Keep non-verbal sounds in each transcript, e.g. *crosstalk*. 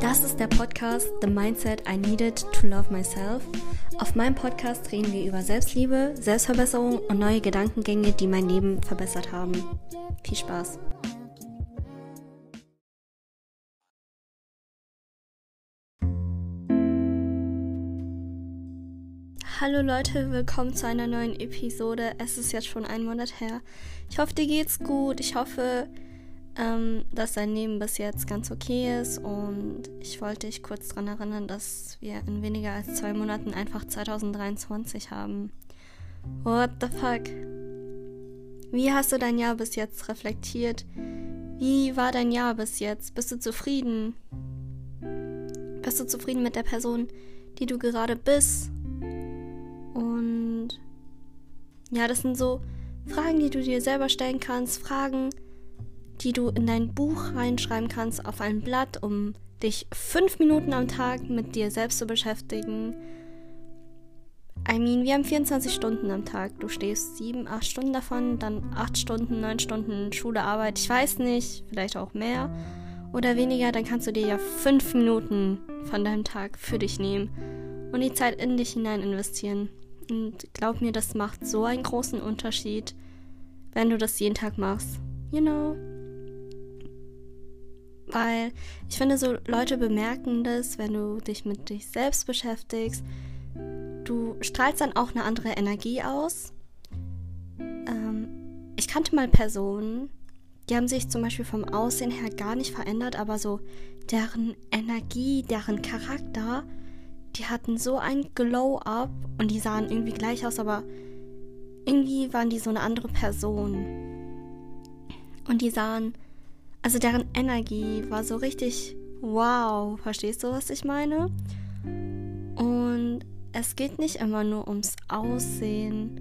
Das ist der Podcast The Mindset I Needed to Love Myself. Auf meinem Podcast reden wir über Selbstliebe, Selbstverbesserung und neue Gedankengänge, die mein Leben verbessert haben. Viel Spaß! Hallo Leute, willkommen zu einer neuen Episode. Es ist jetzt schon ein Monat her. Ich hoffe, dir geht's gut. Ich hoffe, ähm, dass dein Leben bis jetzt ganz okay ist. Und ich wollte dich kurz daran erinnern, dass wir in weniger als zwei Monaten einfach 2023 haben. What the fuck? Wie hast du dein Jahr bis jetzt reflektiert? Wie war dein Jahr bis jetzt? Bist du zufrieden? Bist du zufrieden mit der Person, die du gerade bist? Und ja, das sind so Fragen, die du dir selber stellen kannst, Fragen, du in dein Buch reinschreiben kannst auf ein Blatt, um dich fünf Minuten am Tag mit dir selbst zu beschäftigen. I mean, wir haben 24 Stunden am Tag. Du stehst sieben, acht Stunden davon, dann acht Stunden, neun Stunden Schule, Arbeit. Ich weiß nicht, vielleicht auch mehr oder weniger. Dann kannst du dir ja fünf Minuten von deinem Tag für dich nehmen und die Zeit in dich hinein investieren. Und glaub mir, das macht so einen großen Unterschied, wenn du das jeden Tag machst. You know? Weil ich finde, so Leute bemerken das, wenn du dich mit dich selbst beschäftigst. Du strahlst dann auch eine andere Energie aus. Ähm, ich kannte mal Personen, die haben sich zum Beispiel vom Aussehen her gar nicht verändert, aber so deren Energie, deren Charakter die hatten so ein Glow-up und die sahen irgendwie gleich aus, aber irgendwie waren die so eine andere Person. Und die sahen, also deren Energie war so richtig wow. Verstehst du, was ich meine? Und es geht nicht immer nur ums Aussehen.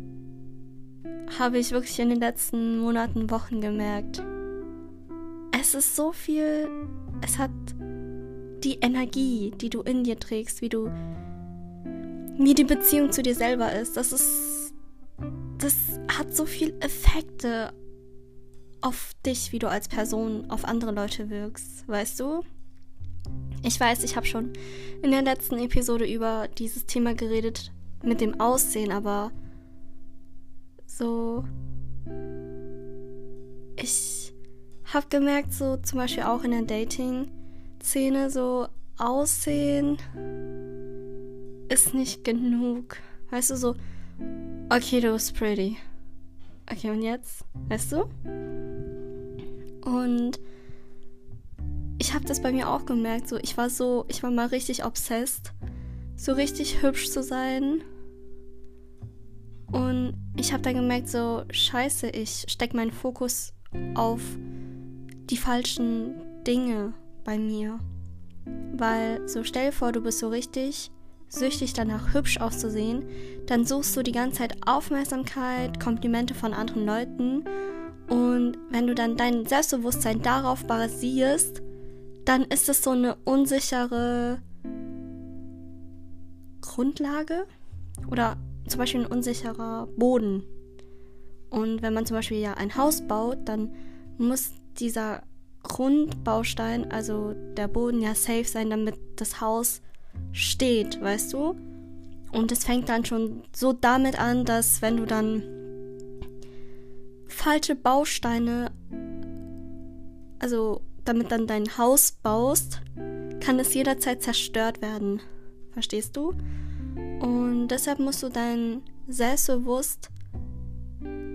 Habe ich wirklich in den letzten Monaten, Wochen gemerkt. Es ist so viel, es hat die Energie, die du in dir trägst, wie du, wie die Beziehung zu dir selber ist, das ist, das hat so viel Effekte auf dich, wie du als Person auf andere Leute wirkst, weißt du? Ich weiß, ich habe schon in der letzten Episode über dieses Thema geredet mit dem Aussehen, aber so ich habe gemerkt, so zum Beispiel auch in der Dating, Szene so aussehen ist nicht genug. Weißt du, so, okay, du bist pretty. Okay, und jetzt? Weißt du? Und ich habe das bei mir auch gemerkt, so, ich war so, ich war mal richtig obsessed, so richtig hübsch zu sein. Und ich habe dann gemerkt, so, scheiße, ich steck meinen Fokus auf die falschen Dinge bei mir. Weil so stell dir vor, du bist so richtig süchtig danach, hübsch auszusehen, dann suchst du die ganze Zeit Aufmerksamkeit, Komplimente von anderen Leuten und wenn du dann dein Selbstbewusstsein darauf basierst, dann ist es so eine unsichere Grundlage oder zum Beispiel ein unsicherer Boden. Und wenn man zum Beispiel ja ein Haus baut, dann muss dieser Grundbaustein, also der Boden ja safe sein, damit das Haus steht, weißt du? Und es fängt dann schon so damit an, dass wenn du dann falsche Bausteine, also damit dann dein Haus baust, kann es jederzeit zerstört werden. Verstehst du? Und deshalb musst du dein Selbstbewusst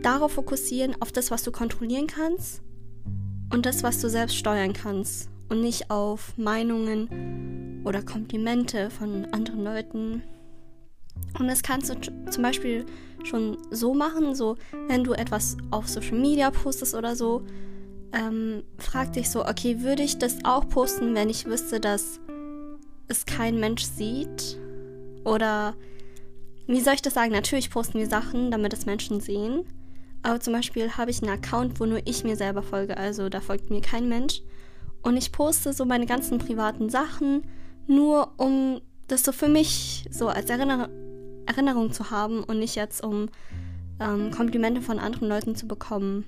darauf fokussieren, auf das, was du kontrollieren kannst und das, was du selbst steuern kannst und nicht auf Meinungen oder Komplimente von anderen Leuten. Und das kannst du zum Beispiel schon so machen, so wenn du etwas auf Social Media postest oder so, ähm, frag dich so, okay, würde ich das auch posten, wenn ich wüsste, dass es kein Mensch sieht? Oder wie soll ich das sagen? Natürlich posten wir Sachen, damit es Menschen sehen. Aber zum Beispiel habe ich einen Account, wo nur ich mir selber folge, also da folgt mir kein Mensch. Und ich poste so meine ganzen privaten Sachen, nur um das so für mich so als Erinner Erinnerung zu haben und nicht jetzt um ähm, Komplimente von anderen Leuten zu bekommen.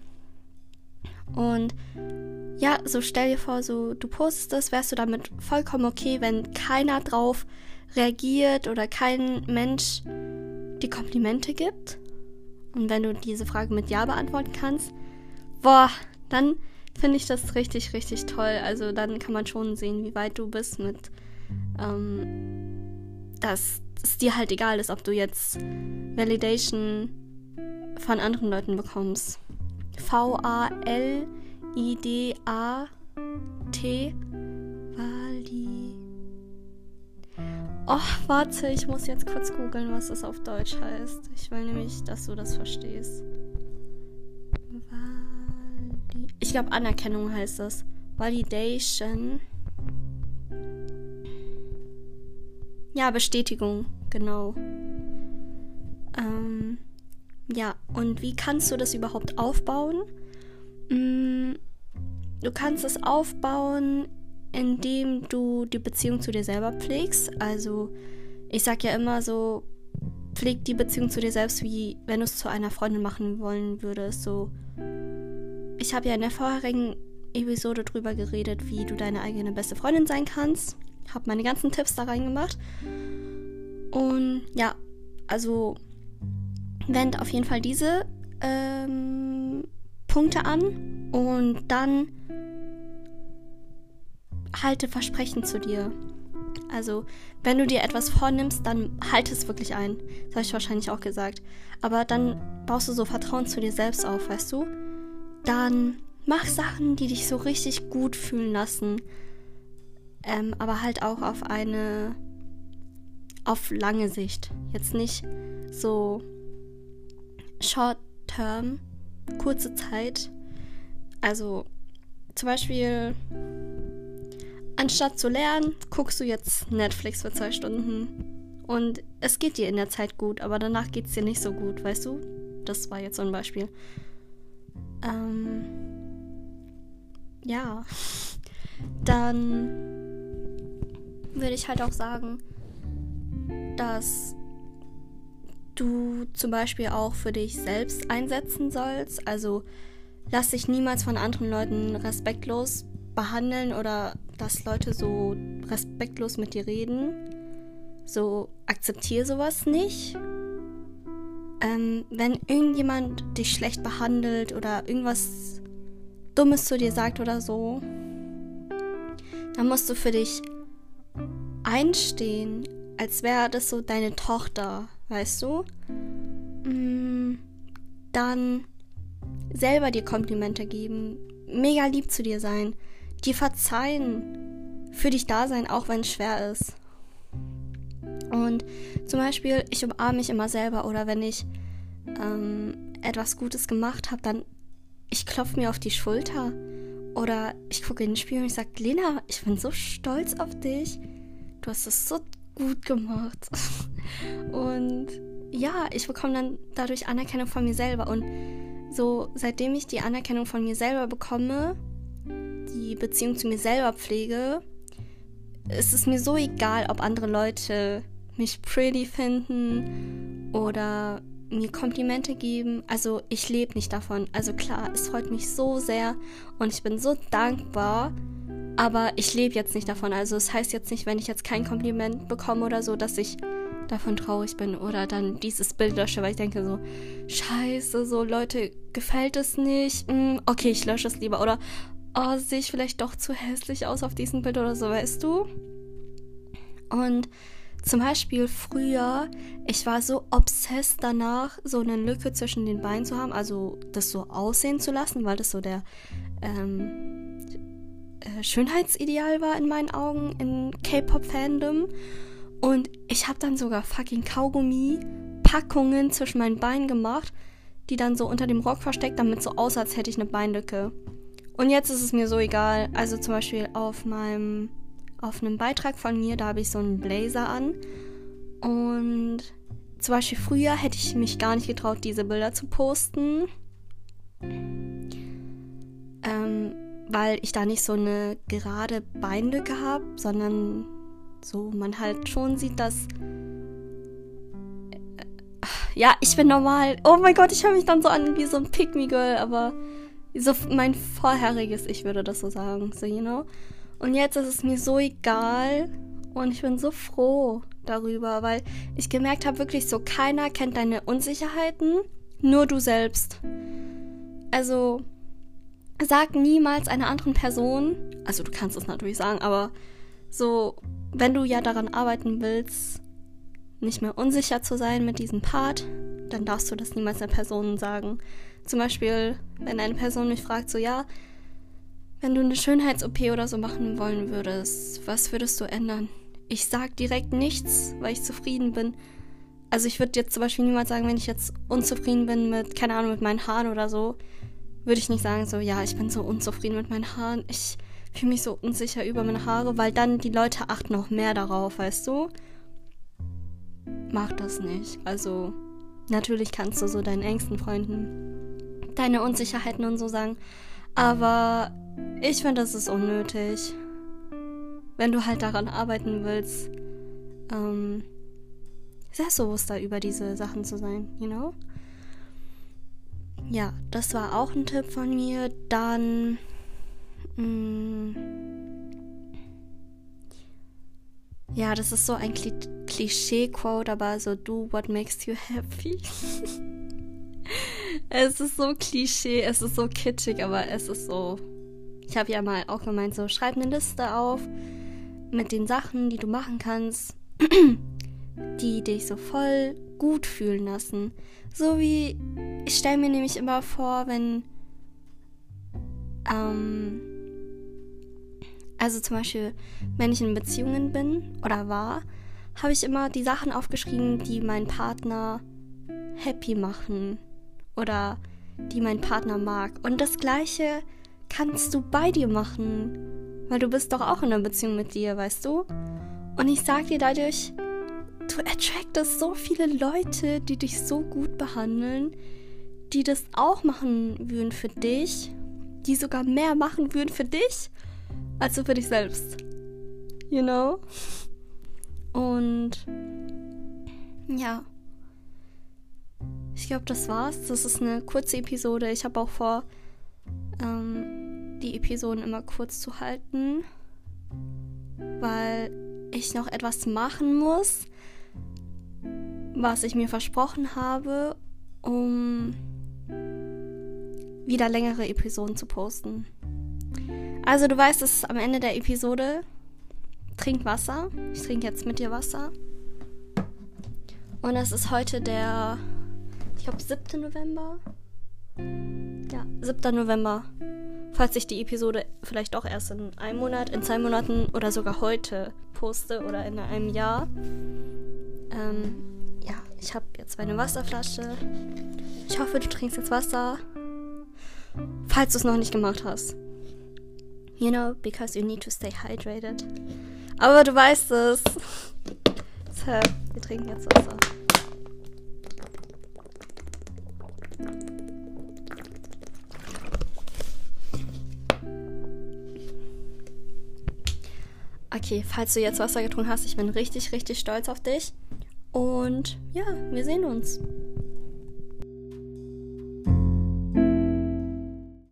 Und ja, so stell dir vor, so du postest es, wärst du damit vollkommen okay, wenn keiner drauf reagiert oder kein Mensch die Komplimente gibt. Und wenn du diese Frage mit Ja beantworten kannst, boah, dann finde ich das richtig, richtig toll. Also dann kann man schon sehen, wie weit du bist mit, ähm, dass es dir halt egal ist, ob du jetzt Validation von anderen Leuten bekommst. V-A-L-I-D-A-T. Vali. Oh, warte, ich muss jetzt kurz googeln, was das auf Deutsch heißt. Ich will nämlich, dass du das verstehst. Ich glaube, Anerkennung heißt das. Validation. Ja, Bestätigung, genau. Ähm, ja, und wie kannst du das überhaupt aufbauen? Mm, du kannst es aufbauen, indem du die Beziehung zu dir selber pflegst. Also, ich sag ja immer so, pfleg die Beziehung zu dir selbst, wie wenn du es zu einer Freundin machen wollen würdest. So, ich habe ja in der vorherigen Episode drüber geredet, wie du deine eigene beste Freundin sein kannst. Habe meine ganzen Tipps da reingemacht. Und ja, also wend auf jeden Fall diese ähm, Punkte an und dann halte Versprechen zu dir. Also, wenn du dir etwas vornimmst, dann halte es wirklich ein. Das habe ich wahrscheinlich auch gesagt. Aber dann baust du so Vertrauen zu dir selbst auf, weißt du? Dann mach Sachen, die dich so richtig gut fühlen lassen. Ähm, aber halt auch auf eine. auf lange Sicht. Jetzt nicht so short term, kurze Zeit. Also zum Beispiel, anstatt zu lernen, guckst du jetzt Netflix für zwei Stunden. Und es geht dir in der Zeit gut, aber danach geht es dir nicht so gut, weißt du? Das war jetzt so ein Beispiel. Ähm, ja. *laughs* Dann würde ich halt auch sagen, dass du zum Beispiel auch für dich selbst einsetzen sollst. Also lass dich niemals von anderen Leuten respektlos behandeln oder dass Leute so respektlos mit dir reden. So akzeptiere sowas nicht. Ähm, wenn irgendjemand dich schlecht behandelt oder irgendwas Dummes zu dir sagt oder so, dann musst du für dich einstehen, als wäre das so deine Tochter weißt du? Mm, dann selber dir Komplimente geben, mega lieb zu dir sein, dir verzeihen, für dich da sein, auch wenn es schwer ist. Und zum Beispiel, ich umarme mich immer selber oder wenn ich ähm, etwas Gutes gemacht habe, dann ich klopfe mir auf die Schulter oder ich gucke in den Spiegel und ich sage, Lena, ich bin so stolz auf dich. Du hast es so gut gemacht. Und ja, ich bekomme dann dadurch Anerkennung von mir selber. Und so, seitdem ich die Anerkennung von mir selber bekomme, die Beziehung zu mir selber pflege, ist es mir so egal, ob andere Leute mich pretty finden oder mir Komplimente geben. Also ich lebe nicht davon. Also klar, es freut mich so sehr und ich bin so dankbar, aber ich lebe jetzt nicht davon. Also es das heißt jetzt nicht, wenn ich jetzt kein Kompliment bekomme oder so, dass ich davon traurig bin oder dann dieses Bild lösche, weil ich denke so, scheiße, so Leute, gefällt es nicht? Hm, okay, ich lösche es lieber. Oder, oh, sehe ich vielleicht doch zu hässlich aus auf diesem Bild oder so, weißt du? Und zum Beispiel früher, ich war so obsessed danach, so eine Lücke zwischen den Beinen zu haben, also das so aussehen zu lassen, weil das so der ähm, äh, Schönheitsideal war in meinen Augen in K-Pop-Fandom. Und ich habe dann sogar fucking Kaugummi-Packungen zwischen meinen Beinen gemacht, die dann so unter dem Rock versteckt, damit so aussah, als hätte ich eine Beinlücke. Und jetzt ist es mir so egal. Also zum Beispiel auf meinem, auf einem Beitrag von mir, da habe ich so einen Blazer an. Und zum Beispiel früher hätte ich mich gar nicht getraut, diese Bilder zu posten. Ähm, weil ich da nicht so eine gerade Beinlücke habe, sondern so man halt schon sieht, dass äh, ja, ich bin normal. Oh mein Gott, ich höre mich dann so an wie so ein Me Girl, aber So mein vorheriges Ich würde das so sagen, so, you know. Und jetzt ist es mir so egal und ich bin so froh darüber, weil ich gemerkt habe, wirklich so, keiner kennt deine Unsicherheiten, nur du selbst. Also, sag niemals einer anderen Person, also du kannst es natürlich sagen, aber so, wenn du ja daran arbeiten willst, nicht mehr unsicher zu sein mit diesem Part, dann darfst du das niemals einer Person sagen. Zum Beispiel, wenn eine Person mich fragt, so ja, wenn du eine Schönheits-OP oder so machen wollen würdest, was würdest du ändern? Ich sag direkt nichts, weil ich zufrieden bin. Also ich würde jetzt zum Beispiel niemals sagen, wenn ich jetzt unzufrieden bin mit, keine Ahnung, mit meinen Haaren oder so, würde ich nicht sagen, so ja, ich bin so unzufrieden mit meinen Haaren. Ich fühle mich so unsicher über meine Haare, weil dann die Leute achten noch mehr darauf, weißt du? Mach das nicht. Also natürlich kannst du so deinen engsten Freunden deine Unsicherheiten und so sagen, aber ich finde, das ist unnötig. Wenn du halt daran arbeiten willst, ähm, selbstbewusster über diese Sachen zu sein, you know? Ja, das war auch ein Tipp von mir. Dann. Mh, mm, ja, das ist so ein Kli Klischee-Quote, aber so do what makes you happy. *laughs* es ist so Klischee, es ist so kitschig, aber es ist so. Ich habe ja mal auch gemeint, so schreib eine Liste auf mit den Sachen, die du machen kannst, *clears throat* die dich so voll gut fühlen lassen. So wie ich stelle mir nämlich immer vor, wenn ähm, also zum Beispiel, wenn ich in Beziehungen bin oder war, habe ich immer die Sachen aufgeschrieben, die meinen Partner happy machen oder die mein Partner mag. Und das gleiche kannst du bei dir machen, weil du bist doch auch in einer Beziehung mit dir, weißt du? Und ich sag dir dadurch, du attractest so viele Leute, die dich so gut behandeln, die das auch machen würden für dich, die sogar mehr machen würden für dich, als du für dich selbst. You know? Und ja. Ich glaube, das war's. Das ist eine kurze Episode. Ich habe auch vor, ähm, die Episoden immer kurz zu halten, weil ich noch etwas machen muss, was ich mir versprochen habe, um wieder längere Episoden zu posten. Also du weißt, es ist am Ende der Episode. Trink Wasser. Ich trinke jetzt mit dir Wasser. Und es ist heute der, ich glaube, 7. November. Ja, 7. November. Falls ich die Episode vielleicht auch erst in einem Monat, in zwei Monaten oder sogar heute poste oder in einem Jahr. Ähm, ich habe jetzt meine Wasserflasche. Ich hoffe, du trinkst jetzt Wasser. Falls du es noch nicht gemacht hast. You know, because you need to stay hydrated. Aber du weißt es. *laughs* So, wir trinken jetzt Wasser. Okay, falls du jetzt Wasser getrunken hast, ich bin richtig, richtig stolz auf dich. Und ja, wir sehen uns.